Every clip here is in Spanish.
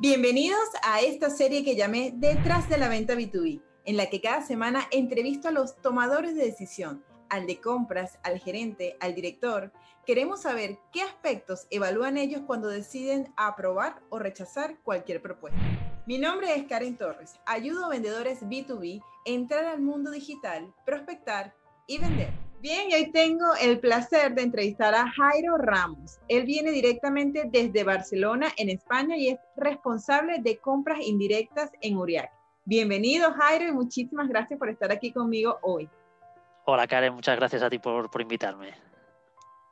Bienvenidos a esta serie que llamé Detrás de la venta B2B, en la que cada semana entrevisto a los tomadores de decisión, al de compras, al gerente, al director. Queremos saber qué aspectos evalúan ellos cuando deciden aprobar o rechazar cualquier propuesta. Mi nombre es Karen Torres. Ayudo a vendedores B2B a entrar al mundo digital, prospectar y vender. Bien, y hoy tengo el placer de entrevistar a Jairo Ramos. Él viene directamente desde Barcelona, en España, y es responsable de compras indirectas en Uriac. Bienvenido, Jairo, y muchísimas gracias por estar aquí conmigo hoy. Hola, Karen, muchas gracias a ti por, por invitarme.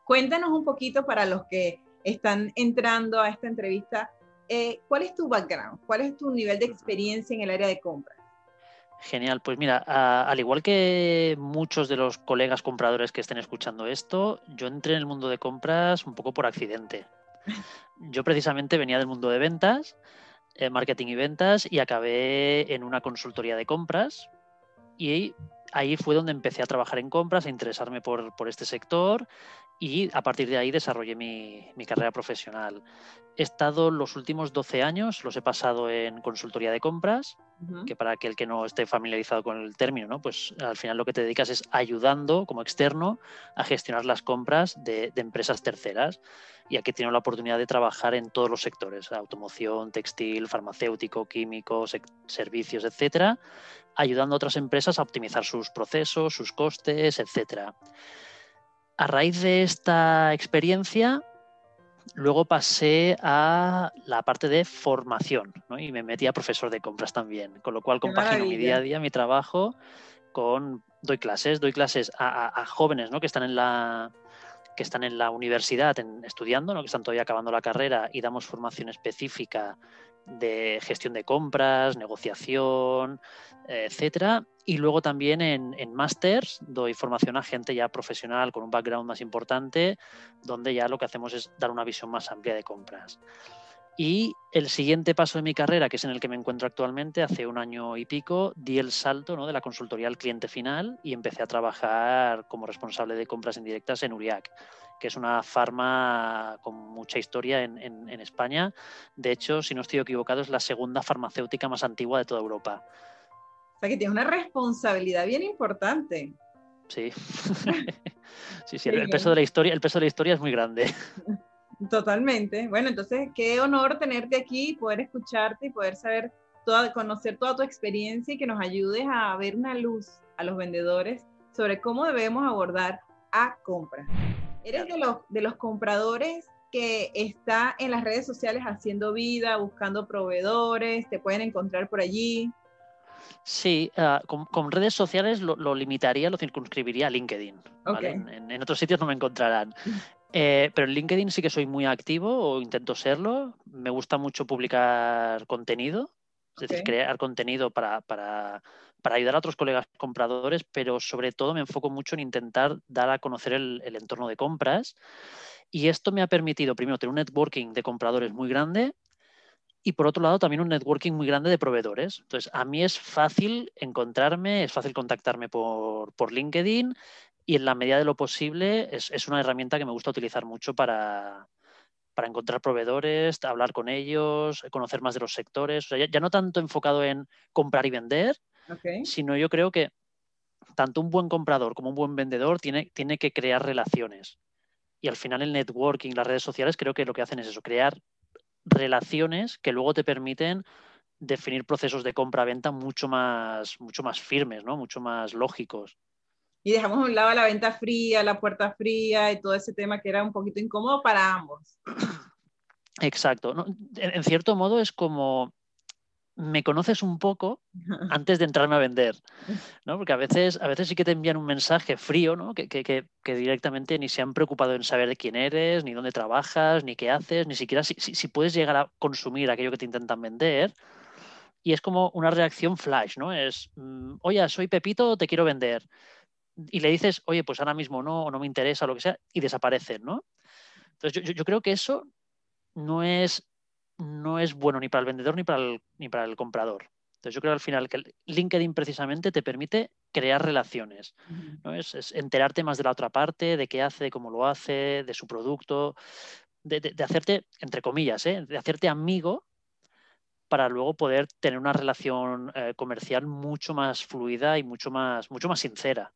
Cuéntanos un poquito para los que están entrando a esta entrevista, eh, ¿cuál es tu background? ¿Cuál es tu nivel de experiencia en el área de compras? Genial, pues mira, al igual que muchos de los colegas compradores que estén escuchando esto, yo entré en el mundo de compras un poco por accidente. Yo precisamente venía del mundo de ventas, eh, marketing y ventas, y acabé en una consultoría de compras. Y ahí fue donde empecé a trabajar en compras, a interesarme por, por este sector y a partir de ahí desarrollé mi, mi, carrera profesional. He estado los últimos 12 años, los he pasado en consultoría de compras, que para aquel que no esté familiarizado con el término, ¿no? pues al final lo que te dedicas es ayudando como externo a gestionar las compras de, de empresas terceras. Y aquí tengo la oportunidad de trabajar en todos los sectores, automoción, textil, farmacéutico, químico, servicios, etcétera, ayudando a otras empresas a optimizar sus procesos, sus costes, etcétera. A raíz de esta experiencia, luego pasé a la parte de formación ¿no? y me metí a profesor de compras también, con lo cual compagino mi día a día, mi trabajo con doy clases, doy clases a, a, a jóvenes ¿no? que están en la que están en la universidad en, estudiando, ¿no? que están todavía acabando la carrera y damos formación específica de gestión de compras, negociación, etcétera. Y luego también en, en másters doy formación a gente ya profesional con un background más importante, donde ya lo que hacemos es dar una visión más amplia de compras. Y el siguiente paso de mi carrera, que es en el que me encuentro actualmente, hace un año y pico, di el salto ¿no? de la consultoría al cliente final y empecé a trabajar como responsable de compras indirectas en Uriac, que es una farma con mucha historia en, en, en España. De hecho, si no estoy equivocado, es la segunda farmacéutica más antigua de toda Europa. O sea que tiene una responsabilidad bien importante. Sí, sí, sí, el peso de la historia, el peso de la historia es muy grande. Totalmente. Bueno, entonces qué honor tenerte aquí, poder escucharte y poder saber, toda, conocer toda tu experiencia y que nos ayudes a ver una luz a los vendedores sobre cómo debemos abordar a compras. Eres de los, de los compradores que está en las redes sociales haciendo vida, buscando proveedores, te pueden encontrar por allí. Sí, uh, con, con, redes sociales lo, lo, limitaría, lo circunscribiría a LinkedIn. Okay. ¿vale? En, en, otros sitios no me encontrarán. Eh, pero en LinkedIn sí que soy muy activo o intento serlo. Me gusta mucho publicar contenido, es okay. decir, crear contenido para, para, para, ayudar a otros colegas compradores, pero sobre todo me enfoco mucho en intentar dar a conocer el, el entorno de compras. Y esto me ha permitido, primero, tener un networking de compradores muy grande y por otro lado también un networking muy grande de proveedores. Entonces, a mí es fácil encontrarme, es fácil contactarme por, por LinkedIn y en la medida de lo posible es, es una herramienta que me gusta utilizar mucho para, para, encontrar proveedores, hablar con ellos, conocer más de los sectores. O sea, ya, ya, no tanto enfocado en comprar y vender, okay. sino yo creo que tanto un buen comprador como un buen vendedor tiene, tiene que crear relaciones. Y al final el networking, las redes sociales, creo que lo que hacen es eso, crear relaciones que luego te permiten definir procesos de compra-venta mucho más, mucho más firmes, ¿no? mucho más lógicos y dejamos a un lado la venta fría, la puerta fría y todo ese tema que era un poquito incómodo para ambos. Exacto. ¿no? En cierto modo es como me conoces un poco antes de entrarme a vender, ¿no? Porque a veces, a veces sí que te envían un mensaje frío, ¿no? Que, que, que, directamente ni se han preocupado en saber de quién eres, ni dónde trabajas, ni qué haces, ni siquiera si, si, si puedes llegar a consumir aquello que te intentan vender. Y es como una reacción flash, ¿no? Es, mm, oye, soy Pepito, te quiero vender y le dices, oye, pues ahora mismo no, o no me interesa, o lo que sea, y desaparecen, ¿no? Entonces, yo, yo, creo que eso no es, no es bueno ni para el vendedor ni para el, ni para el comprador. Entonces, yo creo al final que LinkedIn precisamente te permite crear relaciones, ¿no? Es, es, enterarte más de la otra parte, de qué hace, de cómo lo hace, de su producto, de, de, de hacerte, entre comillas, ¿eh? de hacerte amigo para luego poder tener una relación eh, comercial mucho más fluida y mucho más, mucho más sincera.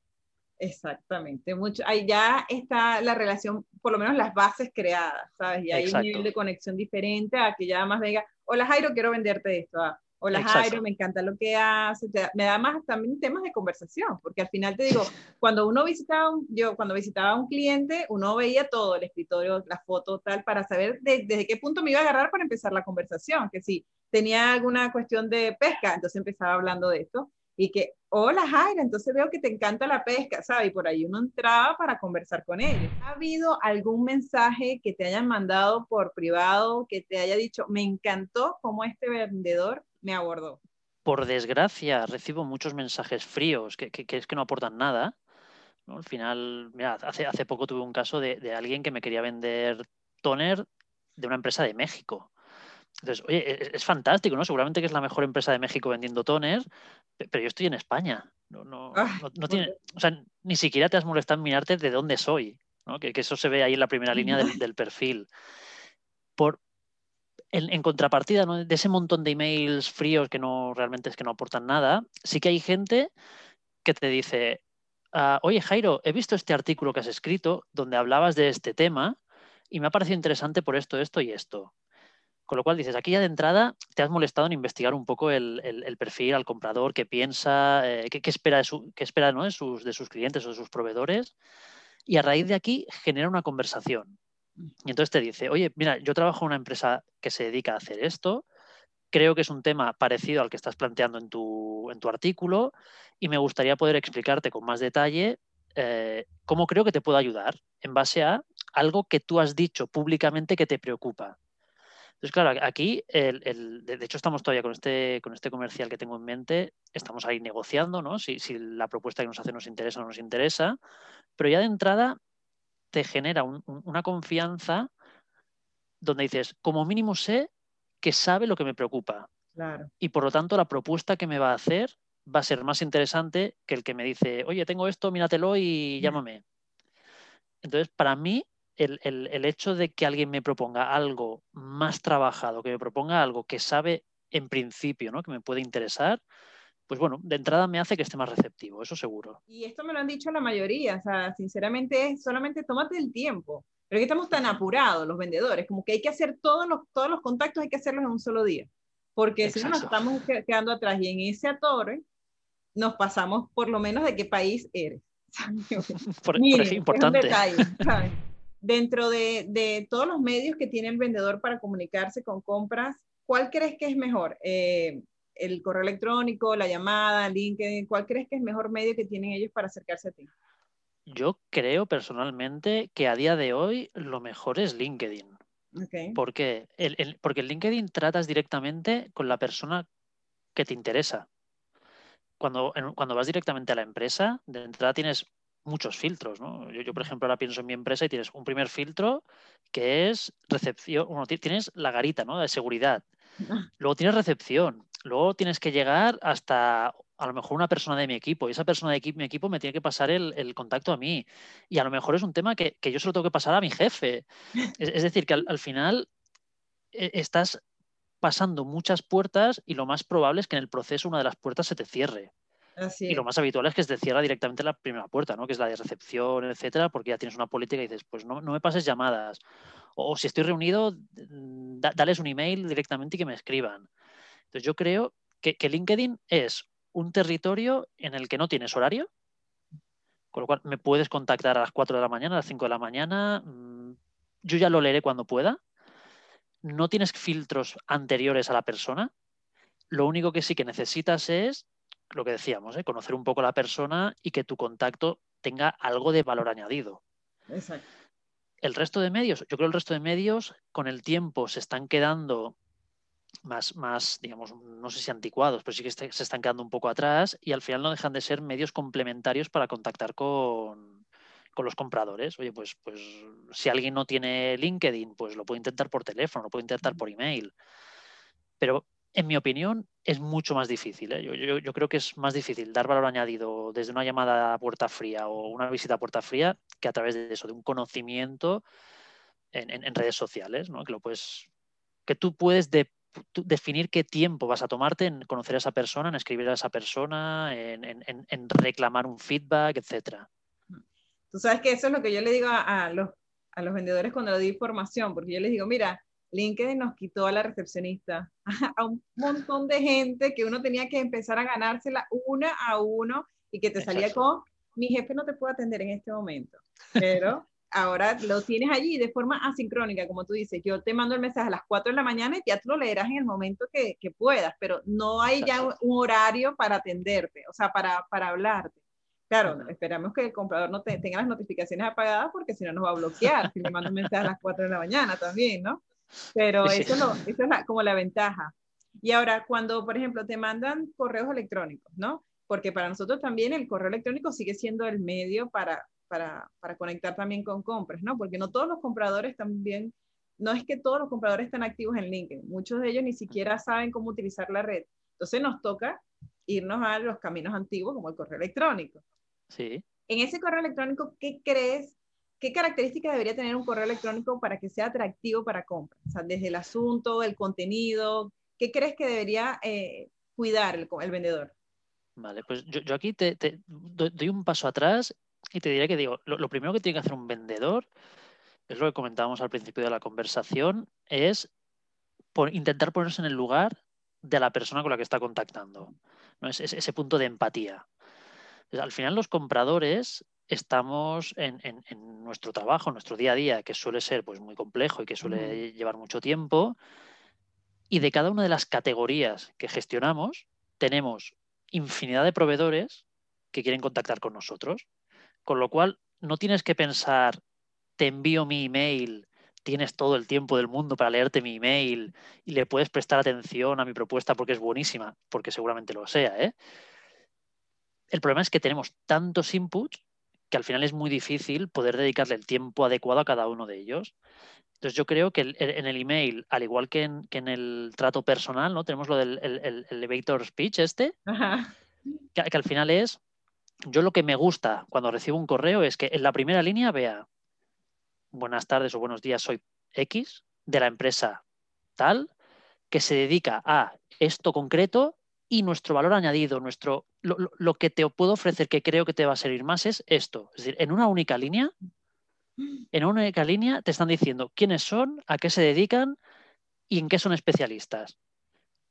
Exactamente, mucho, ahí ya está la relación, por lo menos las bases creadas, ¿sabes? Y hay un nivel de conexión diferente a que ya más venga, hola Jairo, quiero venderte esto, ah, hola Jairo, me encanta lo que haces, me da más también temas de conversación, porque al final te digo, cuando uno visitaba, yo cuando visitaba a un cliente, uno veía todo, el escritorio, la foto, tal, para saber desde qué punto me iba a agarrar para empezar la conversación, que si tenía alguna cuestión de pesca, entonces empezaba hablando de esto, y que, hola Jaira, entonces veo que te encanta la pesca, ¿sabes? Y por ahí uno entraba para conversar con ellos. ¿Ha habido algún mensaje que te hayan mandado por privado que te haya dicho, me encantó cómo este vendedor me abordó? Por desgracia, recibo muchos mensajes fríos que, es que no aportan nada. Al final, mira, hace, hace poco tuve un caso de, de alguien que me quería vender toner de una empresa de México. Entonces, oye, e, es, fantástico, ¿no? Seguramente que es la mejor empresa de México vendiendo toner, pero yo estoy en España. No, no, ah, no, tiene, o sea, ni siquiera te has molestado en mirarte de dónde soy, ¿no? que, eso se ve ahí en la primera línea del, perfil. Por, en, contrapartida de ese montón de emails fríos que no realmente es que no aportan nada, sí que hay gente que te dice, ah, oye Jairo, he visto este artículo que has escrito donde hablabas de este tema y me ha parecido interesante por esto, esto y esto. Con lo cual dices, aquí ya de entrada te has molestado en investigar un poco el, perfil al comprador, qué piensa, eh, qué, espera, de, sus, clientes o de sus proveedores. Y a raíz de aquí genera una conversación. Y entonces te dice, oye, mira, yo trabajo en una empresa que se dedica a hacer esto, creo que es un tema parecido al que estás planteando en tu, en tu artículo y me gustaría poder explicarte con más detalle eh, cómo creo que te puedo ayudar en base a algo que tú has dicho públicamente que te preocupa. Entonces, claro, aquí, el, de hecho, estamos todavía con este, con este comercial que tengo en mente, estamos ahí negociando, ¿no? Si, la propuesta que nos hace nos interesa o no nos interesa, pero ya de entrada te genera una confianza donde dices, como mínimo sé que sabe lo que me preocupa. Y por lo tanto, la propuesta que me va a hacer va a ser más interesante que el que me dice, oye, tengo esto, míratelo y llámame. Entonces, para mí, el, hecho de que alguien me proponga algo más trabajado, que me proponga algo que sabe en principio, ¿no? Que me puede interesar, pues bueno, de entrada me hace que esté más receptivo, eso seguro. Y esto me lo han dicho la mayoría, o sea, sinceramente, solamente tómate el tiempo. Pero que estamos tan apurados los vendedores, como que hay que hacer todos los, todos los contactos, hay que hacerlos en un solo día. Porque si no nos estamos quedando atrás y en ese atore nos pasamos por lo menos de qué país eres. por, Miren, importante dentro de, todos los medios que tiene el vendedor para comunicarse con compras, ¿cuál crees que es mejor? Eh, ¿El correo electrónico, la llamada, LinkedIn? ¿Cuál crees que es mejor medio que tienen ellos para acercarse a ti? Yo creo personalmente que a día de hoy lo mejor es LinkedIn. ¿Por qué? porque en LinkedIn tratas directamente con la persona que te interesa. Cuando, cuando vas directamente a la empresa, de entrada tienes muchos filtros, ¿no? Yo, por ejemplo, ahora pienso en mi empresa y tienes un primer filtro que es recepción, bueno, tienes la garita, ¿no? De seguridad. Luego tienes recepción. Luego tienes que llegar hasta a lo mejor una persona de mi equipo y esa persona de mi equipo me tiene que pasar el, contacto a mí. Y a lo mejor es un tema que, yo se lo tengo que pasar a mi jefe. Es, decir, que al, final eh, estás pasando muchas puertas y lo más probable es que en el proceso una de las puertas se te cierre y lo más habitual es que se cierra directamente la primera puerta, ¿no? Que es la de recepción, etcétera, porque ya tienes una política y dices, pues no, me pases llamadas. O, si estoy reunido, mm, dales un email directamente y que me escriban. Entonces yo creo que, LinkedIn es un territorio en el que no tienes horario, con lo cual me puedes contactar a las 4 de la mañana, a las 5 de la mañana. Mm, yo ya lo leeré cuando pueda. No tienes filtros anteriores a la persona. Lo único que sí que necesitas es lo que decíamos, ¿eh? conocer un poco a la persona y que tu contacto tenga algo de valor añadido. Exacto. El resto de medios, yo creo que el resto de medios con el tiempo se están quedando más, más, digamos, no sé si anticuados, pero sí que se están quedando un poco atrás y al final no dejan de ser medios complementarios para contactar con, con los compradores. Oye, pues, pues si alguien no tiene LinkedIn, pues lo puede intentar por teléfono, lo puede intentar por email. Pero en mi opinión, es mucho más difícil. ¿eh? Yo, creo que es más difícil dar valor añadido desde una llamada a puerta fría o una visita a puerta fría que a través de eso, de un conocimiento en, redes sociales, ¿no? que, lo puedes, que tú puedes definir qué tiempo vas a tomarte en conocer a esa persona, en escribir a esa persona, en, reclamar un feedback, etcétera. Tú sabes que eso es lo que yo le digo a, los, a los vendedores cuando le doy formación, porque yo les digo, mira, LinkedIn nos quitó a la recepcionista, a un montón de gente que uno tenía que empezar a ganársela una a uno y que te salía con, mi jefe no te puede atender en este momento, pero ahora lo tienes allí de forma asincrónica, como tú dices, yo te mando el mensaje a las 4 de la mañana y ya tú lo leerás en el momento que, que puedas, pero no hay ya un, horario para atenderte, o sea, para, para hablarte. Claro, esperamos que el comprador no tenga las notificaciones apagadas porque si no nos va a bloquear si le mando un mensaje a las 4 de la mañana también, ¿no? Pero eso, es como la ventaja. Y ahora, cuando, por ejemplo, te mandan correos electrónicos, ¿no? Porque para nosotros también el correo electrónico sigue siendo el medio para, para, para conectar también con compras, ¿no? Porque no todos los compradores también, no es que todos los compradores están activos en LinkedIn, muchos de ellos ni siquiera saben cómo utilizar la red. Entonces nos toca irnos a los caminos antiguos como el correo electrónico. Sí. En ese correo electrónico, ¿qué crees ¿qué características debería tener un correo electrónico para que sea atractivo para compras? O sea, desde el asunto, el contenido, ¿qué crees que debería eh, cuidar el, vendedor? Vale, pues yo, aquí te, doy un paso atrás y te diré que digo, lo, primero que tiene que hacer un vendedor, es lo que comentábamos al principio de la conversación, es intentar ponerse en el lugar de la persona con la que está contactando. ¿no? Es, ese punto de empatía. al final los compradores estamos en, nuestro trabajo, en nuestro día a día, que suele ser pues, muy complejo y que suele llevar mucho tiempo, y de cada una de las categorías que gestionamos, tenemos infinidad de proveedores que quieren contactar con nosotros, con lo cual no tienes que pensar, te envío mi email, tienes todo el tiempo del mundo para leerte mi email y le puedes prestar atención a mi propuesta porque es buenísima, porque seguramente lo sea. ¿eh? El problema es que tenemos tantos inputs que al final es muy difícil poder dedicarle el tiempo adecuado a cada uno de ellos. Entonces yo creo que en el email, al igual que en, el trato personal, ¿no? Tenemos lo del el, elevator speech este, que, al final es, yo lo que me gusta cuando recibo un correo es que en la primera línea vea, buenas tardes o buenos días, soy X de la empresa tal, que se dedica a esto concreto y nuestro valor añadido, nuestro, lo, que te puedo ofrecer que creo que te va a servir más es esto. Es decir, en una única línea, en una única línea te están diciendo quiénes son, a qué se dedican y en qué son especialistas.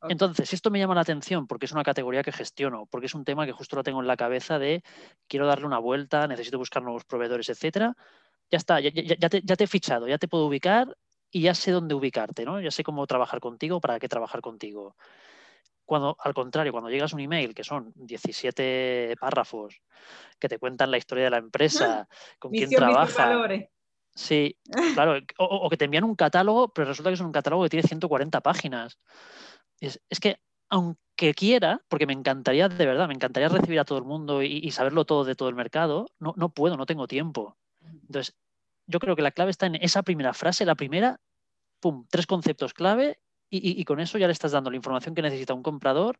Entonces, esto me llama la atención porque es una categoría que gestiono, porque es un tema que justo lo tengo en la cabeza de quiero darle una vuelta, necesito buscar nuevos proveedores, etcétera, ya está, ya, te, ya, te, he fichado, ya te puedo ubicar y ya sé dónde ubicarte, ¿no? Ya sé cómo trabajar contigo, para qué trabajar contigo. Cuando, al contrario, cuando llegas un email que son 17 párrafos que te cuentan la historia de la empresa, con quién trabaja. Sí, claro, o, que te envían un catálogo, pero resulta que es un catálogo que tiene 140 páginas. Es, que, aunque quiera, porque me encantaría, de verdad, me encantaría recibir a todo el mundo y, saberlo todo de todo el mercado, no, no puedo, no tengo tiempo. Entonces, yo creo que la clave está en esa primera frase, la primera, pum, tres conceptos clave y, con eso ya le estás dando la información que necesita un comprador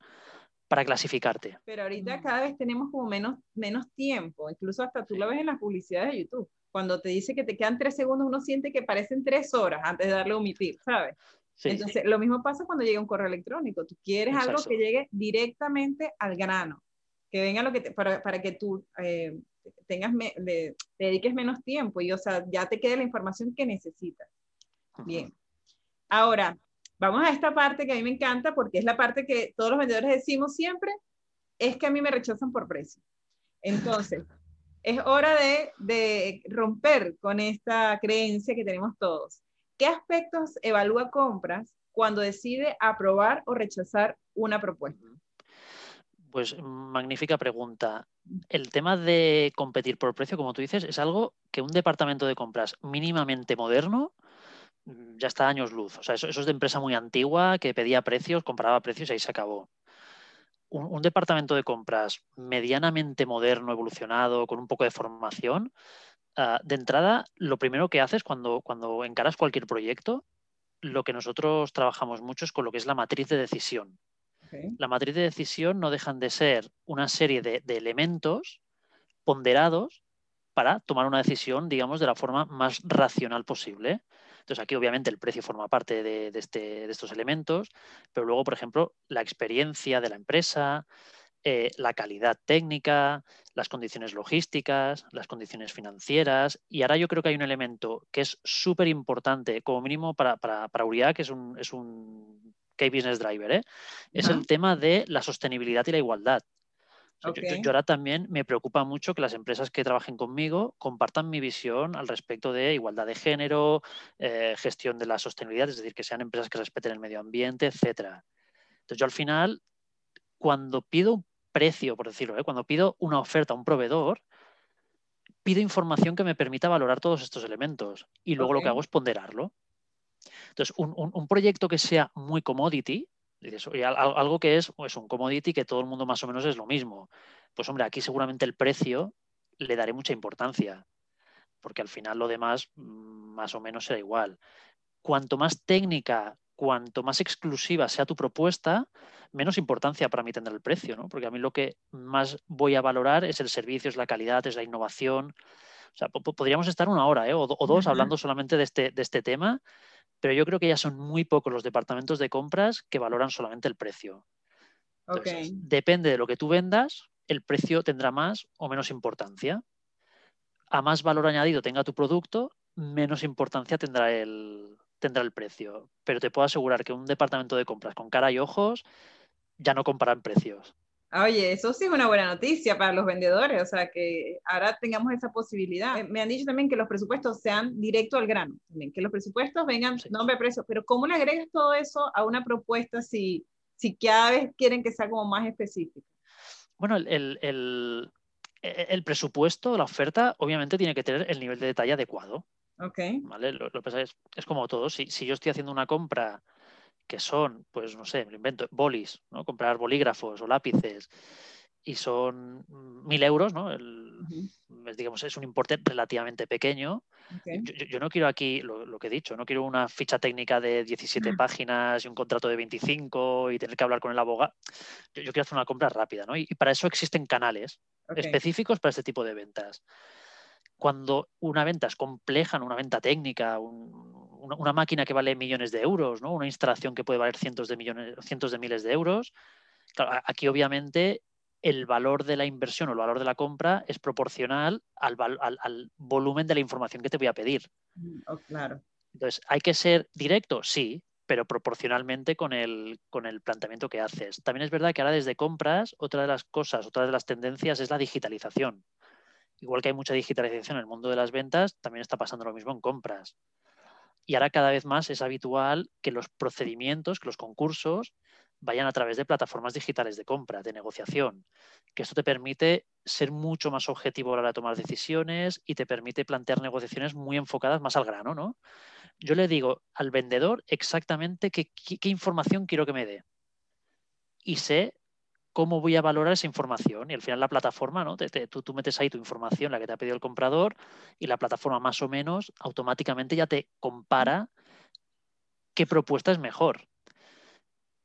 para clasificarte. Pero ahorita cada vez tenemos como menos, menos tiempo, incluso hasta tú lo ves en las publicidades de YouTube. Cuando te dice que te quedan tres segundos, uno siente que parecen tres horas antes de darle a omitir, ¿sabes? Entonces, lo mismo pasa cuando llega un correo electrónico. Tú quieres algo que llegue directamente al grano, que venga lo que para, para, que tú eh, tengas le, dediques menos tiempo y, o sea, ya te quede la información que necesitas. Bien. Ahora, Vamos a esta parte que a mí me encanta porque es la parte que todos los vendedores decimos siempre, es que a mí me rechazan por precio. Entonces, es hora de, de romper con esta creencia que tenemos todos. ¿Qué aspectos evalúa compras cuando decide aprobar o rechazar una propuesta? Pues magnífica pregunta. El tema de competir por precio, como tú dices, es algo que un departamento de compras mínimamente moderno ya está años luz. O sea, eso, es de empresa muy antigua que pedía precios, compraba precios y ahí se acabó. Un, departamento de compras medianamente moderno, evolucionado, con un poco de formación, ah, de entrada, lo primero que haces cuando, cuando encaras cualquier proyecto, lo que nosotros trabajamos mucho es con lo que es la matriz de decisión. La matriz de decisión no dejan de ser una serie de, de elementos ponderados para tomar una decisión, digamos, de la forma más racional posible. Entonces aquí obviamente el precio forma parte de, este, de estos elementos, pero luego, por ejemplo, la experiencia de la empresa, eh, la calidad técnica, las condiciones logísticas, las condiciones financieras. Y ahora yo creo que hay un elemento que es súper importante, como mínimo para, para, para que es un, es un Key Business Driver, ¿eh? es el tema de la sostenibilidad y la igualdad. Yo, ahora también me preocupa mucho que las empresas que trabajen conmigo compartan mi visión al respecto de igualdad de género, eh, gestión de la sostenibilidad, es decir, que sean empresas que respeten el medio ambiente, etcétera. Entonces yo al final, cuando pido un precio, por decirlo, ¿eh? cuando pido una oferta a un proveedor, pido información que me permita valorar todos estos elementos y luego lo que hago es ponderarlo. Entonces, un, proyecto que sea muy commodity, algo que es pues, un commodity que todo el mundo más o menos es lo mismo, pues hombre, aquí seguramente el precio le daré mucha importancia, porque al final lo demás mm, más o menos será igual. Cuanto más técnica cuanto más exclusiva sea tu propuesta, menos importancia para mí tendrá el precio, ¿no? Porque a mí lo que más voy a valorar es el servicio, es la calidad, es la innovación. O sea, podríamos estar una hora ¿eh? o, dos hablando solamente de este, de este tema, pero yo creo que ya son muy pocos los departamentos de compras que valoran solamente el precio. Depende de lo que tú vendas, el precio tendrá más o menos importancia. A más valor añadido tenga tu producto, menos importancia tendrá el, tendrá el precio. Pero te puedo asegurar que un departamento de compras con cara y ojos ya no comparan precios. Oye, eso sí es una buena noticia para los vendedores, o sea, que ahora tengamos esa posibilidad. Me han dicho también que los presupuestos sean directo al grano, que los presupuestos vengan nombre, precio, pero ¿cómo le agregas todo eso a una propuesta si, si cada vez quieren que sea como más específica? Bueno, el, el, el presupuesto, la oferta, obviamente tiene que tener el nivel de detalle adecuado. Okay. ¿vale? Lo, que pasa es, es como todo. Si, si, yo estoy haciendo una compra que son, pues no sé, me lo invento, bolis, ¿no? Comprar bolígrafos o lápices y son mil euros, ¿no? El, digamos, es un importe relativamente pequeño. Yo, no quiero aquí, lo, que he dicho, no quiero una ficha técnica de 17 páginas y un contrato de 25 y tener que hablar con el abogado. Yo, quiero hacer una compra rápida, ¿no? Y, para eso existen canales específicos para este tipo de ventas cuando una venta es compleja, una venta técnica, una, máquina que vale millones de euros, ¿no? una instalación que puede valer cientos de millones, cientos de miles de euros, aquí obviamente el valor de la inversión o el valor de la compra es proporcional al, volumen de la información que te voy a pedir. Mm, oh, claro. Entonces, ¿hay que ser directo? Sí, pero proporcionalmente con el, con el planteamiento que haces. También es verdad que ahora desde compras, otra de las cosas, otra de las tendencias es la digitalización. Igual que hay mucha digitalización en el mundo de las ventas, también está pasando lo mismo en compras. Y ahora cada vez más es habitual que los procedimientos, que los concursos vayan a través de plataformas digitales de compra, de negociación, que esto te permite ser mucho más objetivo a la hora de tomar decisiones y te permite plantear negociaciones muy enfocadas más al grano, ¿no? Yo le digo al vendedor exactamente qué, qué información quiero que me dé. Y sé cómo voy a valorar esa información. Y al final la plataforma, ¿no? tú, metes ahí tu información, la que te ha pedido el comprador, y la plataforma más o menos automáticamente ya te compara qué propuesta es mejor.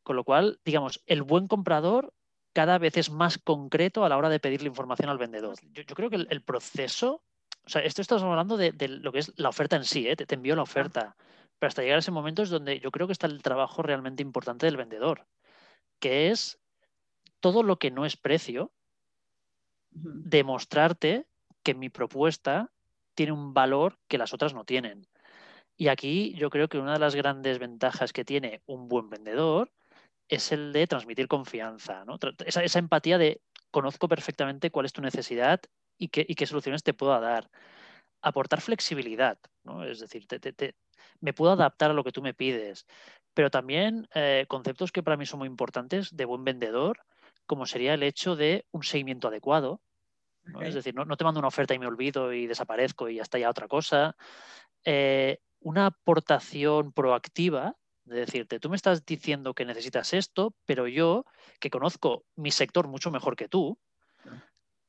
Con lo cual, digamos, el buen comprador cada vez es más concreto a la hora de pedirle información al vendedor. Yo, creo que el, proceso, o sea, esto estamos hablando de, lo que es la oferta en sí, ¿eh? te, te envío la oferta, pero hasta llegar a ese momento es donde yo creo que está el trabajo realmente importante del vendedor, que es todo lo que no es precio, demostrarte que mi propuesta tiene un valor que las otras no tienen. Y aquí yo creo que una de las grandes ventajas que tiene un buen vendedor es el de transmitir confianza, esa, empatía de conozco perfectamente cuál es tu necesidad y qué, qué soluciones te puedo dar. Aportar flexibilidad, es decir, me puedo adaptar a lo que tú me pides, pero también eh, conceptos que para mí son muy importantes de buen vendedor como sería el hecho de un seguimiento adecuado. Es decir, no, te mando una oferta y me olvido y desaparezco y ya está ya otra cosa. Eh, una aportación proactiva, de decirte, tú me estás diciendo que necesitas esto, pero yo, que conozco mi sector mucho mejor que tú,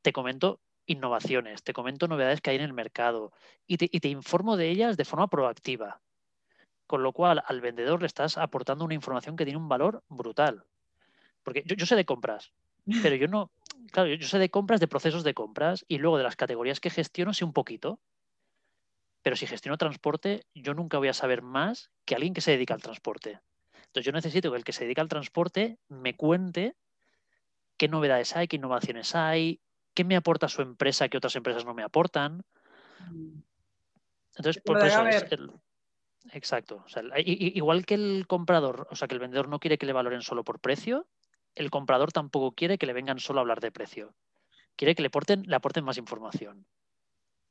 te comento innovaciones, te comento novedades que hay en el mercado y te, y te informo de ellas de forma proactiva. Con lo cual, al vendedor le estás aportando una información que tiene un valor brutal. Porque yo, sé de compras, pero yo no, claro, yo sé de compras, de procesos de compras y luego de las categorías que gestiono sé un poquito. pero si gestiono transporte, yo nunca voy a saber más que alguien que se dedica al transporte. Entonces yo necesito que el que se dedica al transporte me cuente qué novedades hay, qué innovaciones hay, qué me aporta su empresa que otras empresas no me aportan. Entonces, por, eso es exacto. igual que el comprador, o sea, que el vendedor no quiere que le valoren solo por precio, el comprador tampoco quiere que le vengan solo a hablar de precio. Quiere que le aporten, le aporten más información.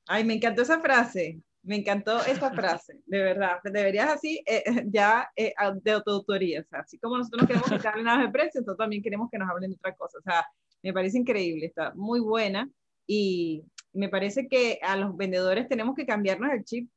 Ay, me encantó esa frase. Me encantó esa frase, de verdad. Deberías así, eh, eh, ya eh, de autoautoría. O sea, así como nosotros no queremos que hablen nada de precio, nosotros también queremos que nos hablen de otra cosa. O sea, me parece increíble, está muy buena. Y me parece que a los vendedores tenemos que cambiarnos el chip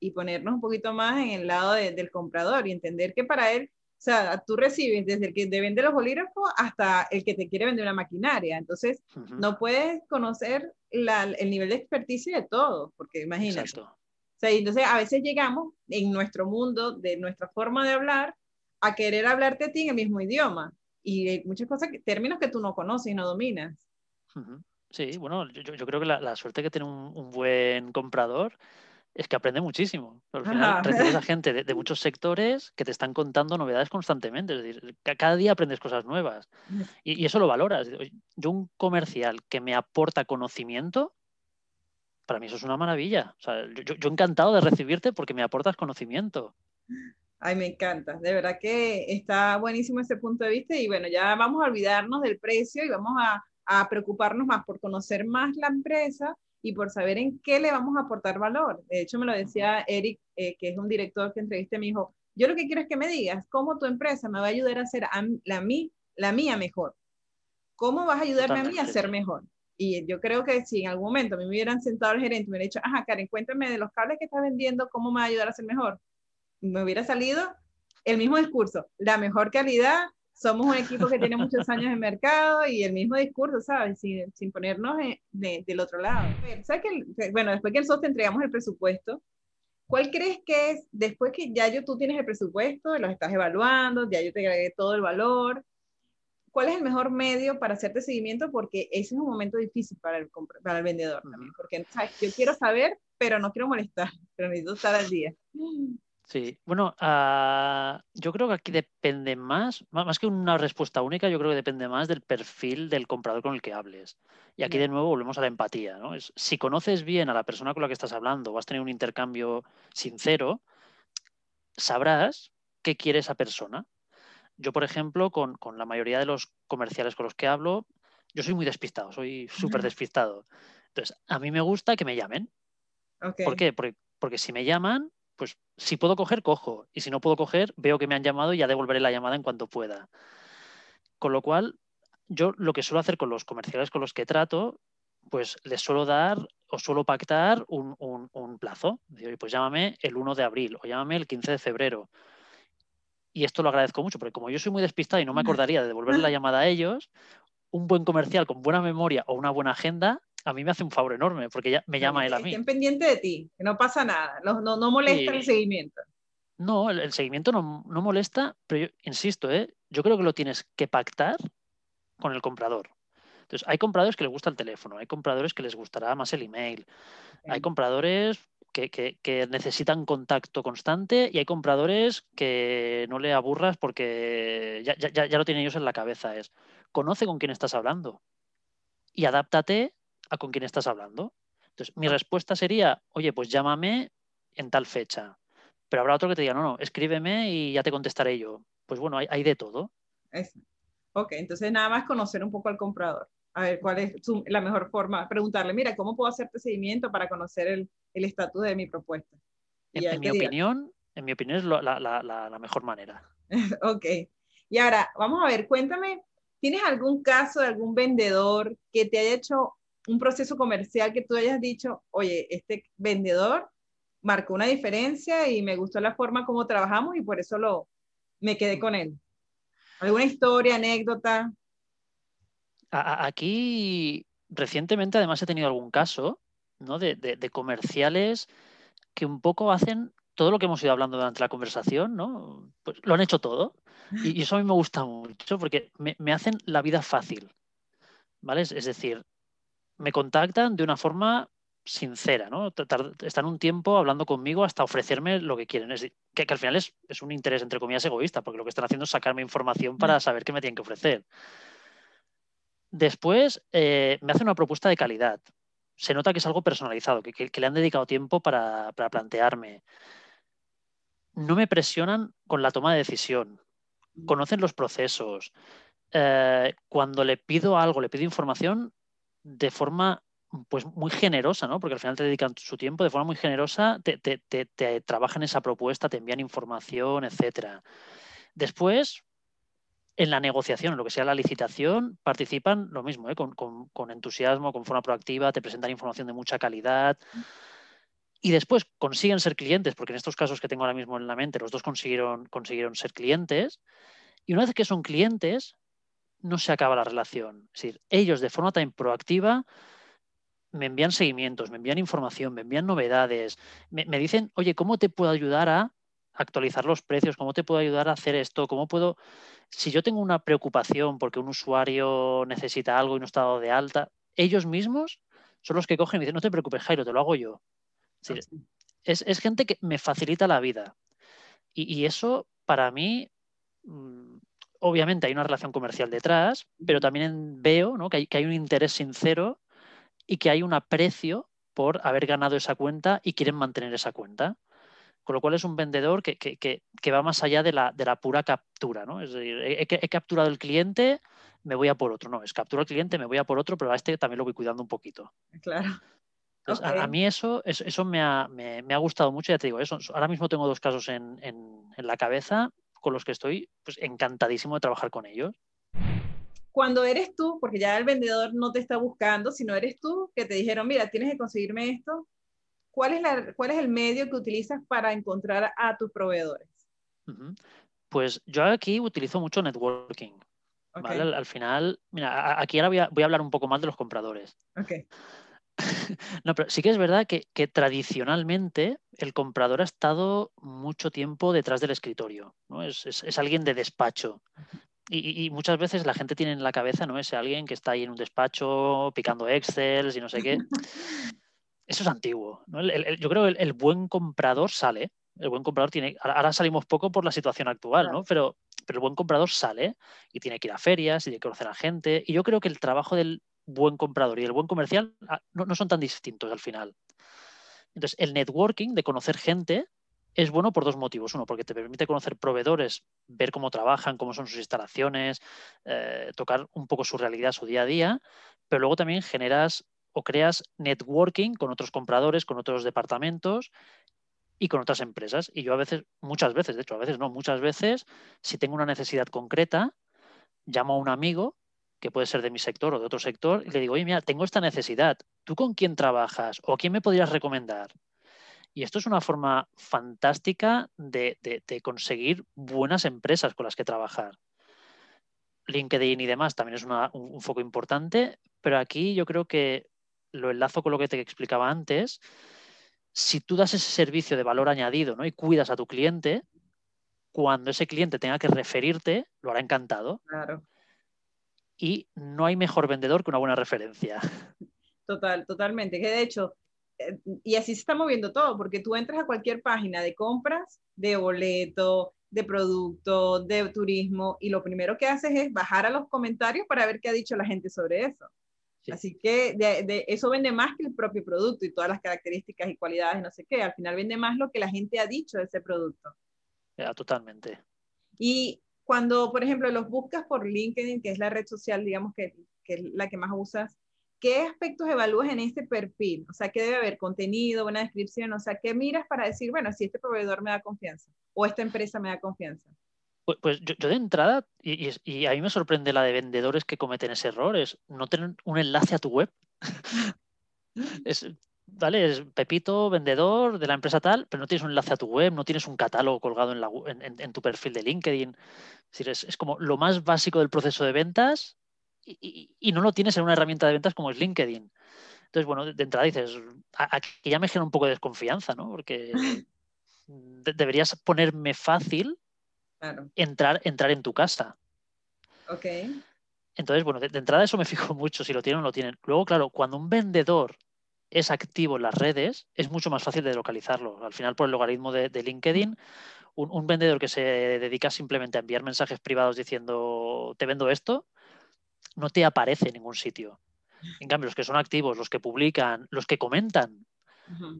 y ponernos un poquito más en el lado del comprador y entender que para él, o sea, tú recibes desde el que te vende los bolígrafos hasta el que te quiere vender una maquinaria. Entonces, no puedes conocer el nivel de experticia de todo, porque imagínate. O sea, entonces a veces llegamos en nuestro mundo, de nuestra forma de hablar, a querer hablarte a ti en el mismo idioma. Y hay muchas cosas, términos que tú no conoces y no dominas. Sí, bueno, yo, yo creo que la, la, suerte que tiene un, buen comprador es que aprende muchísimo. Al final recibes a gente de, de, muchos sectores que te están contando novedades constantemente. Es decir, cada día aprendes cosas nuevas. Y, y eso lo valoras. Yo un comercial que me aporta conocimiento, para mí eso es una maravilla. O sea, yo, yo, encantado de recibirte porque me aportas conocimiento. Ay, me encanta. De verdad que está buenísimo ese punto de vista y bueno, ya vamos a olvidarnos del precio y vamos a, a preocuparnos más por conocer más la empresa y por saber en qué le vamos a aportar valor. De hecho, me lo decía Eric, eh, que es un director que entrevisté, me dijo, yo lo que quiero es que me digas cómo tu empresa me va a ayudar a hacer la, mí, la mía mejor. ¿Cómo vas a ayudarme a mí a ser mejor? Y yo creo que si en algún momento me hubieran sentado el gerente y me hubiera dicho, ajá, Karen, cuéntame de los cables que estás vendiendo, ¿cómo me va a ayudar a ser mejor? Me hubiera salido el mismo discurso, la mejor calidad, somos un equipo que tiene muchos años en mercado y el mismo discurso, ¿sabes? Sin, sin ponernos del otro lado. ¿Sabes que, bueno, después que nosotros te entregamos el presupuesto, ¿cuál crees que es, después que ya yo, tú tienes el presupuesto, los estás evaluando, ya yo te agregué todo el valor, ¿cuál es el mejor medio para hacerte seguimiento? Porque ese es un momento difícil para el, para el vendedor también, porque yo quiero saber, pero no quiero molestar, pero necesito estar al día. Sí, bueno, uh, yo creo que aquí depende más, más que una respuesta única, yo creo que depende más del perfil del comprador con el que hables. Y aquí de nuevo volvemos a la empatía, ¿no? Es, si conoces bien a la persona con la que estás hablando, vas a tener un intercambio sincero, sabrás qué quiere esa persona yo, por ejemplo, con, la mayoría de los comerciales con los que hablo, yo soy muy despistado, soy súper despistado. Entonces, a mí me gusta que me llamen. ¿Por qué? Porque, si me llaman, pues si puedo coger, cojo. Y si no puedo coger, veo que me han llamado y ya devolveré la llamada en cuanto pueda. Con lo cual, yo lo que suelo hacer con los comerciales con los que trato, pues les suelo dar o suelo pactar un, un plazo. Pues llámame el 1 de abril o llámame el 15 de febrero y esto lo agradezco mucho, porque como yo soy muy despistado y no me acordaría de devolverle la llamada a ellos, un buen comercial con buena memoria o una buena agenda, a mí me hace un favor enorme, porque ya me llama él a mí. Estén pendiente de ti, que no pasa nada, no, no, molesta el seguimiento. No, el, seguimiento no, molesta, pero yo insisto, ¿eh? yo creo que lo tienes que pactar con el comprador. Entonces, hay compradores que les gusta el teléfono, hay compradores que les gustará más el email, hay compradores que, necesitan contacto constante y hay compradores que no le aburras porque ya, ya, lo tienen ellos en la cabeza. Es conoce con quién estás hablando y adáptate a con quién estás hablando. Entonces, mi respuesta sería, oye, pues llámame en tal fecha. Pero habrá otro que te diga, no, no, escríbeme y ya te contestaré yo. Pues bueno, hay, de todo. Ok, entonces nada más conocer un poco al comprador a ver cuál es la mejor forma, preguntarle, mira, ¿cómo puedo hacerte seguimiento para conocer el estatus de mi propuesta? En, mi opinión, en mi opinión es la, la, la, mejor manera. ok. Y ahora, vamos a ver, cuéntame, ¿tienes algún caso de algún vendedor que te haya hecho un proceso comercial que tú hayas dicho, oye, este vendedor marcó una diferencia y me gustó la forma como trabajamos y por eso lo, me quedé con él? ¿Alguna historia, anécdota? Aquí recientemente además he tenido algún caso ¿no? de, comerciales que un poco hacen todo lo que hemos ido hablando durante la conversación, ¿no? Pues lo han hecho todo. Y, eso a mí me gusta mucho porque me, hacen la vida fácil. ¿Vale? Es, decir, me contactan de una forma sincera, ¿no? Están un tiempo hablando conmigo hasta ofrecerme lo que quieren. Es que, que al final es, es, un interés, entre comillas, egoísta, porque lo que están haciendo es sacarme información para saber qué me tienen que ofrecer. Después eh, me hace una propuesta de calidad. Se nota que es algo personalizado, que, que, le han dedicado tiempo para, para, plantearme. No me presionan con la toma de decisión. Conocen los procesos. Eh, cuando le pido algo, le pido información de forma pues muy generosa, ¿no? Porque al final te dedican su tiempo de forma muy generosa, te, te, trabajan esa propuesta, te envían información, etcétera. Después, en la negociación, en lo que sea la licitación, participan lo mismo, ¿eh? con, entusiasmo, con forma proactiva, te presentan información de mucha calidad. Y después consiguen ser clientes, porque en estos casos que tengo ahora mismo en la mente, los dos consiguieron, consiguieron ser clientes. Y una vez que son clientes, no se acaba la relación. Es decir, ellos de forma tan proactiva me envían seguimientos, me envían información, me envían novedades, me, me dicen, oye, ¿cómo te puedo ayudar a actualizar los precios? ¿Cómo te puedo ayudar a hacer esto? ¿Cómo puedo si yo tengo una preocupación porque un usuario necesita algo y no está dado de alta, ellos mismos son los que cogen y dicen, no te preocupes, Jairo, te lo hago yo. Es, gente que me facilita la vida. Y, eso, para mí, mm, obviamente hay una relación comercial detrás, pero también veo que, hay, que hay un interés sincero y que hay un aprecio por haber ganado esa cuenta y quieren mantener esa cuenta. Con lo cual es un vendedor que, va más allá de la, pura captura, ¿no? Es decir, he, capturado el cliente, me voy a por otro. No, es captura el cliente, me voy a por otro, pero a este también lo voy cuidando un poquito. Claro. a, mí eso, eso, me, ha, gustado mucho, ya te digo, eso, ahora mismo tengo dos casos en, la cabeza con los que estoy pues, encantadísimo de trabajar con ellos. Cuando eres tú, porque ya el vendedor no te está buscando, sino eres tú que te dijeron, mira, tienes que conseguirme esto, ¿cuál es, la, ¿cuál es el medio que utilizas para encontrar a tus proveedores? Pues yo aquí utilizo mucho networking. Al, final, mira, aquí ahora voy a, hablar un poco más de los compradores. Okay. no, pero sí que es verdad que, tradicionalmente el comprador ha estado mucho tiempo detrás del escritorio, ¿no? Es, alguien de despacho. Y, y, muchas veces la gente tiene en la cabeza, ¿no? Es alguien que está ahí en un despacho picando Excel y no sé qué. eso es antiguo. yo creo que el, buen comprador sale. El buen comprador tiene. Ahora salimos poco por la situación actual, ¿no? Pero, pero el buen comprador sale y tiene que ir a ferias y tiene que conocer a gente. Y yo creo que el trabajo del buen comprador y el buen comercial ah, no, son tan distintos al final. Entonces, el networking de conocer gente es bueno por dos motivos. Uno, porque te permite conocer proveedores, ver cómo trabajan, cómo son sus instalaciones, eh, tocar un poco su realidad, su día a día, pero luego también generas o creas networking con otros compradores, con otros departamentos y con otras empresas. Y yo a veces, muchas veces, de hecho, a veces no, muchas veces, si tengo una necesidad concreta, llamo a un amigo que puede ser de mi sector o de otro sector, y le digo, oye, mira, tengo esta necesidad, ¿tú con quién trabajas o quién me podrías recomendar? Y esto es una forma fantástica de, conseguir buenas empresas con las que trabajar. LinkedIn y demás también es un, foco importante, pero aquí yo creo que lo enlazo con lo que te explicaba antes, si tú das ese servicio de valor añadido ¿no? y cuidas a tu cliente, cuando ese cliente tenga que referirte, lo hará encantado. Claro. Y no hay mejor vendedor que una buena referencia. Total, totalmente. Que de hecho, eh, y así se está moviendo todo, porque tú entras a cualquier página de compras, de boleto, de producto, de turismo, y lo primero que haces es bajar a los comentarios para ver qué ha dicho la gente sobre eso. Así que de, eso vende más que el propio producto y todas las características y cualidades, no sé qué. Al final vende más lo que la gente ha dicho de ese producto. Ya, totalmente. Y cuando, por ejemplo, los buscas por LinkedIn, que es la red social, digamos, que, que es la que más usas, ¿qué aspectos evalúas en este perfil? O sea, ¿qué debe haber? Contenido, buena descripción, o sea, ¿qué miras para decir, bueno, si este proveedor me da confianza o esta empresa me da confianza? Pues, pues yo, de entrada, y, a mí me sorprende la de vendedores que cometen ese error, es no tener un enlace a tu web. es, ¿vale? Es Pepito, vendedor de la empresa tal, pero no tienes un enlace a tu web, no tienes un catálogo colgado en, tu perfil de LinkedIn. Es, es, como lo más básico del proceso de ventas y, no lo tienes en una herramienta de ventas como es LinkedIn. Entonces, bueno, de, entrada dices, aquí ya me genera un poco de desconfianza, ¿no? Porque deberías ponerme fácil entrar, entrar en tu casa. Ok. Entonces, bueno, de, entrada eso me fijo mucho, si lo tienen o no lo tienen. Luego, claro, cuando un vendedor es activo en las redes, es mucho más fácil de localizarlo. Al final, por el logaritmo de, LinkedIn, un, vendedor que se dedica simplemente a enviar mensajes privados diciendo te vendo esto, no te aparece en ningún sitio. En cambio, los que son activos, los que publican, los que comentan,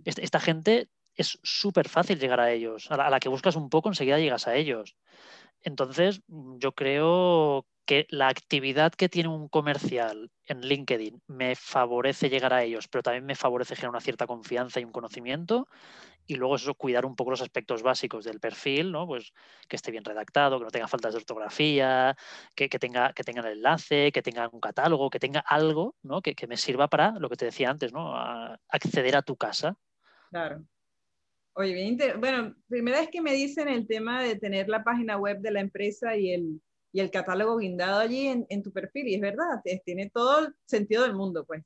esta, gente es súper fácil llegar a ellos. A la, que buscas un poco, enseguida llegas a ellos. Entonces, yo creo que la actividad que tiene un comercial en LinkedIn me favorece llegar a ellos, pero también me favorece generar una cierta confianza y un conocimiento. Y luego eso, cuidar un poco los aspectos básicos del perfil, ¿no? Pues que esté bien redactado, que no tenga faltas de ortografía, que, tenga, que tenga el enlace, que tenga un catálogo, que tenga algo, ¿no? Que, me sirva para lo que te decía antes, ¿no? acceder a tu casa. Claro. Oye, bien, bueno, primera vez que me dicen el tema de tener la página web de la empresa y el, el catálogo guindado allí en, en tu perfil, y es verdad, tiene todo el sentido del mundo, pues.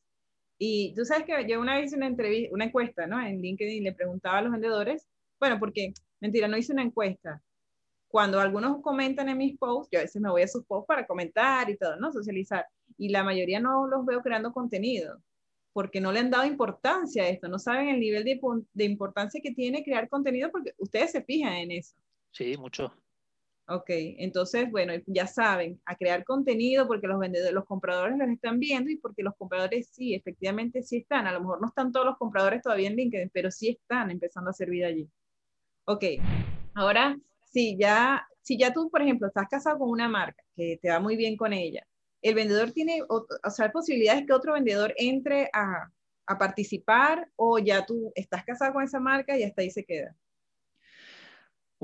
Y tú sabes que yo una vez hice una, entrevista, una encuesta, ¿no? En LinkedIn le preguntaba a los vendedores, bueno, porque, mentira, no hice una encuesta. Cuando algunos comentan en mis posts, yo a veces me voy a sus posts para comentar y todo, ¿no? Socializar. Y la mayoría no los veo creando contenido porque no le han dado importancia a esto, no saben el nivel de, de, importancia que tiene crear contenido porque ustedes se fijan en eso. Sí, mucho. Ok, entonces, bueno, ya saben, a crear contenido porque los vendedores, los compradores los están viendo y porque los compradores sí, efectivamente sí están. A lo mejor no están todos los compradores todavía en LinkedIn, pero sí están empezando a servir allí. Ok, ahora, si ya, si ya tú, por ejemplo, estás casado con una marca que te va muy bien con ella, el vendedor tiene, o, sea, posibilidades que otro vendedor entre a, participar o ya tú estás casado con esa marca y hasta ahí se queda.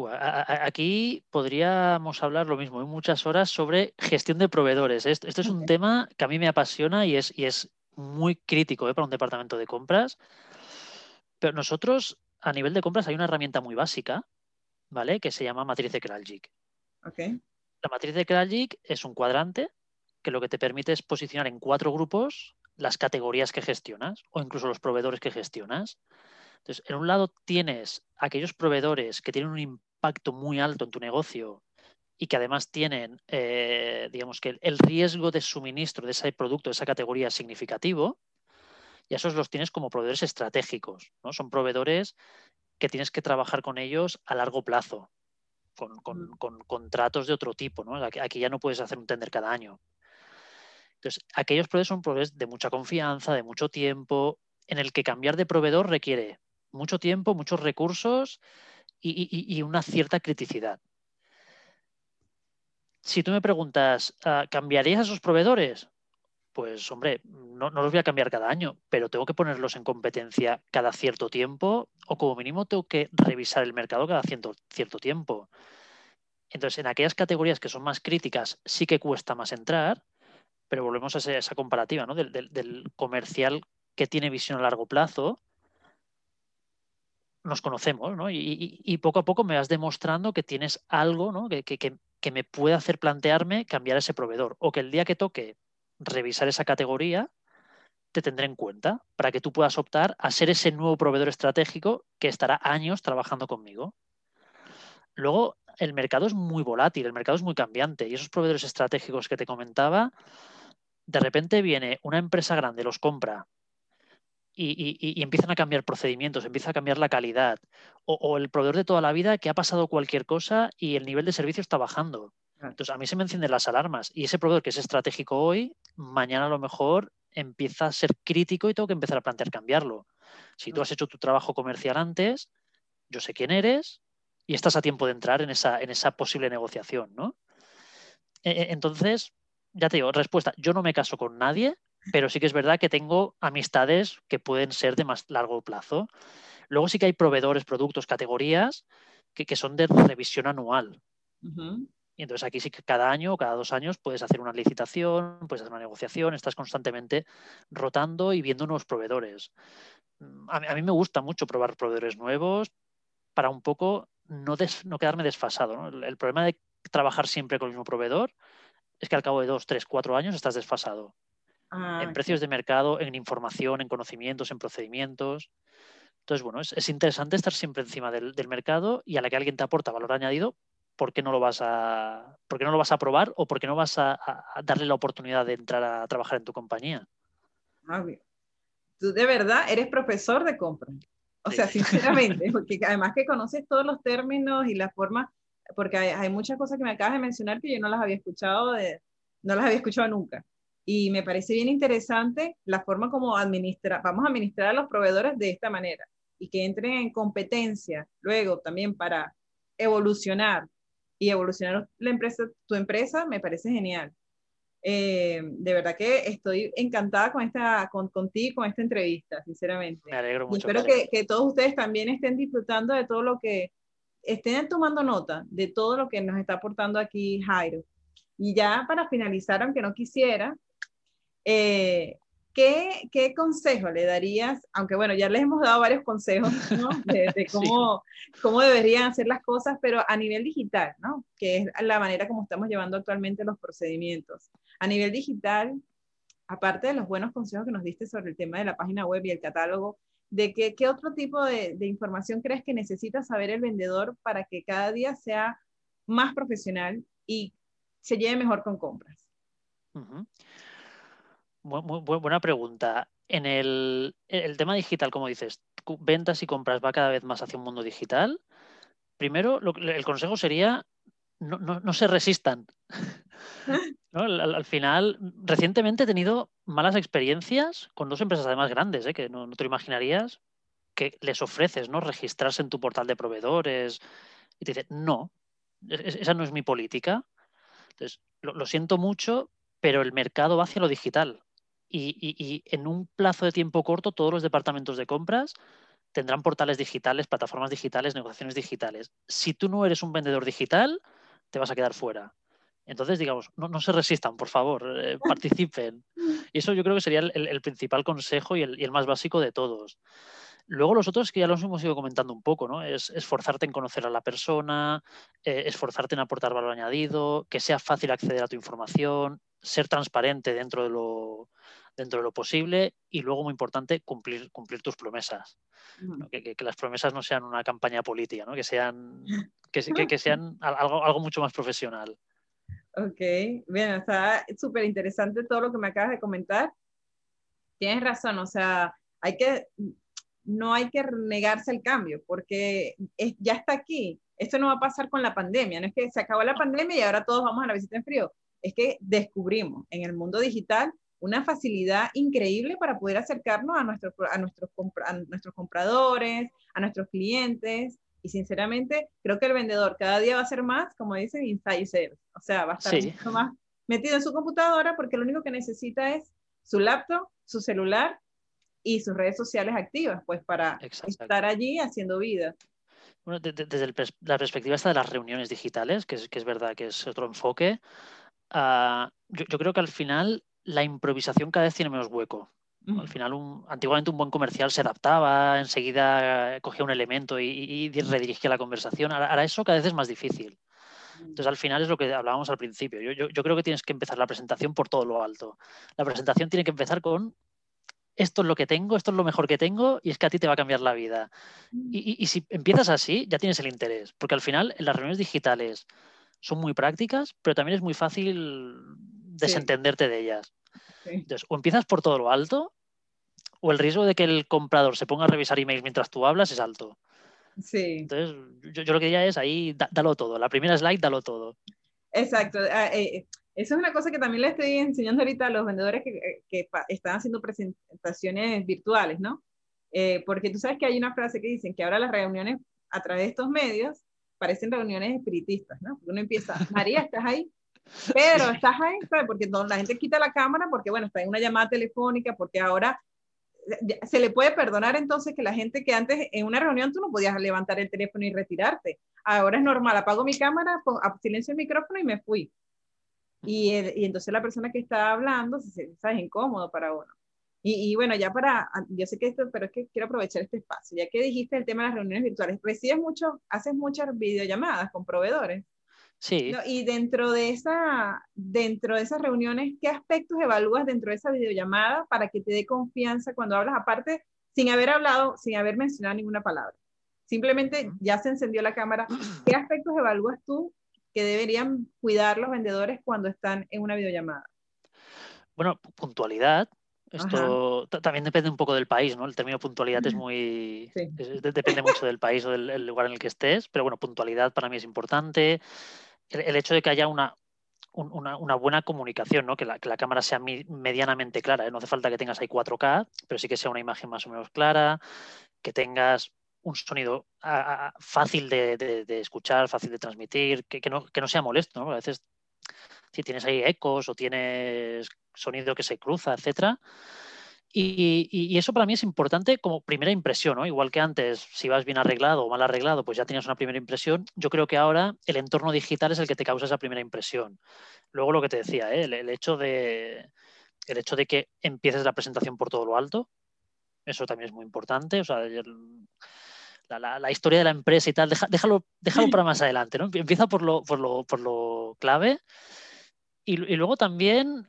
Aquí podríamos hablar lo mismo, en muchas horas, sobre gestión de proveedores. Esto, es un tema que a mí me apasiona y es, y es muy crítico ¿eh? para un departamento de compras. Pero nosotros, a nivel de compras, hay una herramienta muy básica, ¿vale? Que se llama matriz de Kraljic. La matriz de Kraljic es un cuadrante que lo que te permite es posicionar en cuatro grupos las categorías que gestionas o incluso los proveedores que gestionas. Entonces, en un lado tienes aquellos proveedores que tienen un impacto muy alto en tu negocio y que además tienen, eh, digamos que el riesgo de suministro de ese producto, de esa categoría es significativo, y esos los tienes como proveedores estratégicos. ¿no? Son proveedores que tienes que trabajar con ellos a largo plazo, con, con contratos de otro tipo. ¿no? Aquí ya no puedes hacer un tender cada año. Entonces, aquellos proveedores son proveedores de mucha confianza, de mucho tiempo, en el que cambiar de proveedor requiere mucho tiempo, muchos recursos y, una cierta criticidad. Si tú me preguntas, ah, ¿cambiarías a esos proveedores? Pues hombre, no, no, los voy a cambiar cada año, pero tengo que ponerlos en competencia cada cierto tiempo o como mínimo tengo que revisar el mercado cada cierto, cierto tiempo. Entonces, en aquellas categorías que son más críticas sí que cuesta más entrar, pero volvemos a esa, comparativa ¿no? del, comercial que tiene visión a largo plazo. Nos conocemos, ¿no? Y, poco a poco me vas demostrando que tienes algo ¿no? que, que, me puede hacer plantearme cambiar ese proveedor. O que el día que toque revisar esa categoría, te tendré en cuenta para que tú puedas optar a ser ese nuevo proveedor estratégico que estará años trabajando conmigo. Luego, el mercado es muy volátil, el mercado es muy cambiante y esos proveedores estratégicos que te comentaba, de repente viene una empresa grande, los compra y, empiezan a cambiar procedimientos, empieza a cambiar la calidad. O, el proveedor de toda la vida que ha pasado cualquier cosa y el nivel de servicio está bajando. Entonces, a mí se me encienden las alarmas. Y ese proveedor que es estratégico hoy, mañana a lo mejor empieza a ser crítico y tengo que empezar a plantear cambiarlo. Si tú has hecho tu trabajo comercial antes, yo sé quién eres y estás a tiempo de entrar en esa, en esa posible negociación, ¿no? E, e, entonces, ya te digo, respuesta, yo no me caso con nadie, pero sí que es verdad que tengo amistades que pueden ser de más largo plazo. Luego sí que hay proveedores, productos, categorías que, son de revisión anual. Y entonces aquí sí que cada año o cada dos años puedes hacer una licitación, puedes hacer una negociación, estás constantemente rotando y viendo nuevos proveedores. A mí, me gusta mucho probar proveedores nuevos para un poco no, no quedarme desfasado. el, problema de trabajar siempre con el mismo proveedor es que al cabo de dos, tres, cuatro años estás desfasado. Ah, en precios de mercado, en información, en conocimientos, en procedimientos. Entonces, bueno, es, interesante estar siempre encima del, mercado y a la que alguien te aporta valor añadido, ¿por qué no lo vas a, por no lo vas a probar o por qué no vas a, darle la oportunidad de entrar a trabajar en tu compañía? Ah, tú de verdad eres profesor de compras. O sea, sinceramente, porque además que conoces todos los términos y las formas, porque hay, muchas cosas que me acabas de mencionar que yo no las había escuchado, de, no las había escuchado nunca. Y me parece bien interesante la forma como administra, vamos a administrar a los proveedores de esta manera y que entren en competencia luego también para evolucionar y evolucionar la empresa, tu empresa, me parece genial. Eh, de verdad que estoy encantada con esta, con, contigo, con esta entrevista, sinceramente. Me alegro mucho. espero que, que, todos ustedes también estén disfrutando de todo lo que, estén tomando nota de todo lo que nos está aportando aquí Jairo. Y ya para finalizar, aunque no quisiera, eh, ¿qué, ¿qué, consejo le darías? Aunque bueno, ya les hemos dado varios consejos ¿no? de, cómo, cómo deberían hacer las cosas, pero a nivel digital, ¿no? Que es la manera como estamos llevando actualmente los procedimientos. A nivel digital, aparte de los buenos consejos que nos diste sobre el tema de la página web y el catálogo, ¿de qué, qué otro tipo de, de, información crees que necesita saber el vendedor para que cada día sea más profesional y se lleve mejor con compras? Buena pregunta. En el, el, tema digital, como dices, ventas y compras va cada vez más hacia un mundo digital. Primero, el consejo sería no, no, no se resistan. Al, final, recientemente he tenido malas experiencias con dos empresas además grandes, ¿eh? que no, te lo imaginarías, que les ofreces ¿no? registrarse en tu portal de proveedores y te dicen, no, esa no es mi política. Entonces, lo, siento mucho, pero el mercado va hacia lo digital. Y, y, en un plazo de tiempo corto, todos los departamentos de compras tendrán portales digitales, plataformas digitales, negociaciones digitales. Si tú no eres un vendedor digital, te vas a quedar fuera. Entonces, digamos, no, se resistan, por favor, eh, participen. Y eso yo creo que sería el, principal consejo y el, más básico de todos. Luego los otros que ya los hemos ido comentando un poco, ¿no? Es esforzarte en conocer a la persona, eh, esforzarte en aportar valor añadido, que sea fácil acceder a tu información, ser transparente dentro de lo, dentro de lo posible y luego, muy importante, cumplir, cumplir tus promesas. Que, las promesas no sean una campaña política, ¿no? que sean, que, que sean algo, algo mucho más profesional. Ok, bien, está súper interesante todo lo que me acabas de comentar. Tienes razón, o sea, hay que, no hay que negarse al cambio, porque ya está aquí. Esto no va a pasar con la pandemia, no es que se acabó la pandemia y ahora todos vamos a la visita en frío. Es que descubrimos en el mundo digital una facilidad increíble para poder acercarnos a, nuestros a, nuestros, a nuestros compradores, a nuestros clientes, y sinceramente, creo que el vendedor cada día va a ser más, como dicen, inside sales. O sea, va a estar mucho más metido en su computadora porque lo único que necesita es su laptop, su celular y sus redes sociales activas, pues para estar allí haciendo vida. Bueno, desde la perspectiva esta de las reuniones digitales, que es, que es verdad que es otro enfoque, ah, yo, yo, creo que al final la improvisación cada vez tiene menos hueco. Al final, antiguamente un buen comercial se adaptaba, enseguida eh, cogía un elemento y, redirigía la conversación. Ahora, eso cada vez es más difícil. Entonces, al final es lo que hablábamos al principio. Yo, creo que tienes que empezar la presentación por todo lo alto. La presentación tiene que empezar con esto es lo que tengo, esto es lo mejor que tengo y es que a ti te va a cambiar la vida. Y, si empiezas así, ya tienes el interés, porque al final en las reuniones digitales son muy prácticas, pero también es muy fácil desentenderte de ellas. Entonces, o empiezas por todo lo alto o el riesgo de que el comprador se ponga a revisar emails mientras tú hablas es alto. Sí. Entonces, yo, lo que diría es ahí, dalo todo. La primera slide, dalo todo. Exacto. Ah, eh, eh, eso es una cosa que también le estoy enseñando ahorita a los vendedores que, eh, que están haciendo presentaciones virtuales, ¿no? porque tú sabes que hay una frase que dicen que ahora las reuniones a través de estos medios parecen reuniones espiritistas, ¿no? Uno empieza, María, ¿estás ahí? Pero estás ahí, Porque la gente quita la cámara porque, bueno, está en una llamada telefónica, porque ahora se le puede perdonar entonces que la gente que antes en una reunión tú no podías levantar el teléfono y retirarte. Ahora es normal, apago mi cámara, silencio el micrófono y me fui. Y, y entonces la persona que está hablando se siente incómodo para uno. Y, y, bueno, ya para, yo sé que esto, pero es que quiero aprovechar este espacio, ya que dijiste el tema de las reuniones virtuales, recibes mucho, haces muchas videollamadas con proveedores. Sí. y dentro de, esa, dentro de esas reuniones, ¿qué aspectos evalúas dentro de esa videollamada para que te dé confianza cuando hablas aparte, sin haber hablado, sin haber mencionado ninguna palabra? Simplemente ya se encendió la cámara. ¿Qué aspectos evalúas tú que deberían cuidar los vendedores cuando están en una videollamada? Bueno, puntualidad, Esto también depende un poco del país, ¿no? El término puntualidad es muy... depende mucho del país o del lugar en el que estés, pero bueno, puntualidad para mí es importante. El, hecho de que haya una, una, buena comunicación, ¿no? Que la, que la cámara sea medianamente clara. ¿eh? No hace falta que tengas ahí 4K, pero sí que sea una imagen más o menos clara, que tengas un sonido fácil de, escuchar, fácil de transmitir, que, no, que no sea molesto, ¿no? A veces si tienes ahí ecos o tienes sonido que se cruza, etcétera. Y, eso para mí es importante como primera impresión, ¿no? Igual que antes, si vas bien arreglado o mal arreglado, pues ya tenías una primera impresión. Yo creo que ahora el entorno digital es el que te causa esa primera impresión. Luego lo que te decía, ¿eh? el, hecho de, el hecho de que empieces la presentación por todo lo alto, eso también es muy importante. O sea, la, historia de la empresa y tal, déjalo, déjalo para más adelante, ¿no? Empieza por lo, por lo, por lo clave. Y, y luego también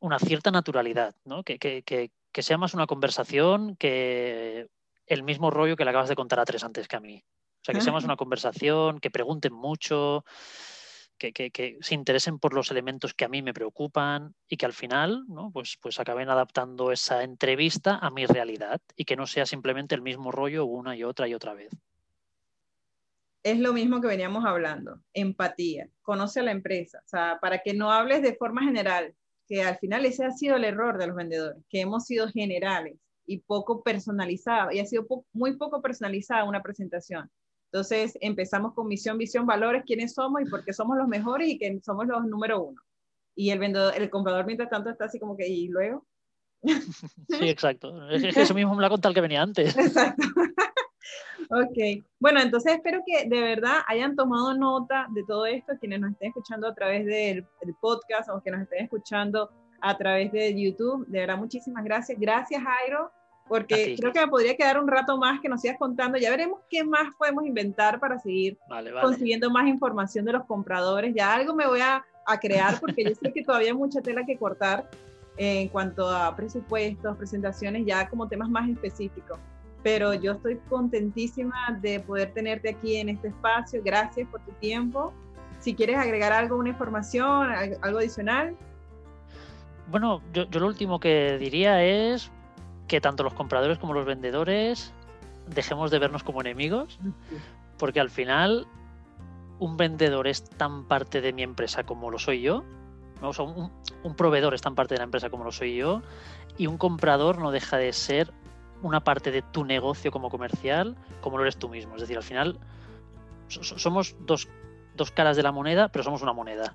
una cierta naturalidad, ¿no? Que, que, que, que, sea más una conversación que el mismo rollo que le acabas de contar a tres antes que a mí. O sea, que sea más una conversación, que pregunten mucho, que, se interesen por los elementos que a mí me preocupan y que al final ¿no? pues, pues acaben adaptando esa entrevista a mi realidad y que no sea simplemente el mismo rollo una y otra y otra vez. Es lo mismo que veníamos hablando, empatía, conoce a la empresa, o sea, para que no hables de forma general, que al final ese ha sido el error de los vendedores, que hemos sido generales y poco personalizados, y ha sido muy poco personalizada una presentación. Entonces empezamos con misión, visión, valores, quiénes somos y por qué somos los mejores y que somos los número uno. Y el vendedor, el comprador mientras tanto está así como que, ¿y luego? Sí, exacto. Es que eso mismo me lo ha contado el que venía antes. Exacto. Ok, bueno, entonces espero que de verdad hayan tomado nota de todo esto, quienes nos estén escuchando a través del, podcast o que nos estén escuchando a través de YouTube. De verdad, muchísimas gracias. Gracias, Jairo, porque creo que me podría quedar un rato más que nos sigas contando. Ya veremos qué más podemos inventar para seguir consiguiendo más información de los compradores. Ya algo me voy a, a crear porque yo sé que todavía hay mucha tela que cortar en cuanto a presupuestos, presentaciones, ya como temas más específicos pero yo estoy contentísima de poder tenerte aquí en este espacio. Gracias por tu tiempo. Si quieres agregar algo, una información, algo adicional. Bueno, yo, lo último que diría es que tanto los compradores como los vendedores dejemos de vernos como enemigos, porque al final un vendedor es tan parte de mi empresa como lo soy yo, un, un, proveedor es tan parte de la empresa como lo soy yo, y un comprador no deja de ser una parte de tu negocio como comercial como lo eres tú mismo. Es decir, al final somos dos, caras de la moneda, pero somos una moneda.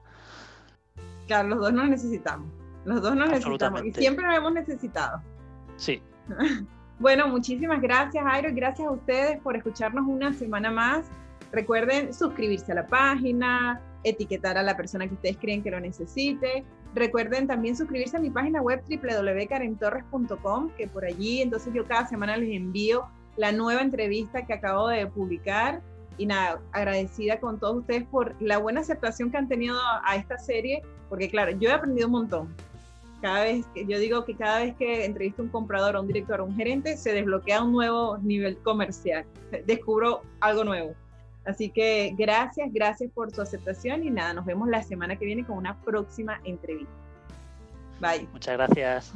Claro, los dos nos necesitamos. Los dos nos necesitamos. Y siempre nos hemos necesitado. Sí. bueno, muchísimas gracias, Jairo, y gracias a ustedes por escucharnos una semana más. Recuerden suscribirse a la página, etiquetar a la persona que ustedes creen que lo necesite, Recuerden también suscribirse a mi página web www.karentorres.com, que por allí entonces yo cada semana les envío la nueva entrevista que acabo de publicar. Y nada, agradecida con todos ustedes por la buena aceptación que han tenido a esta serie, porque claro, yo he aprendido un montón. Cada vez yo digo que cada vez que entrevisto a un comprador, a un director, a un gerente, se desbloquea un nuevo nivel comercial. Descubro algo nuevo. Así que gracias, gracias por su aceptación y nada, nos vemos la semana que viene con una próxima entrevista. Bye. Muchas gracias.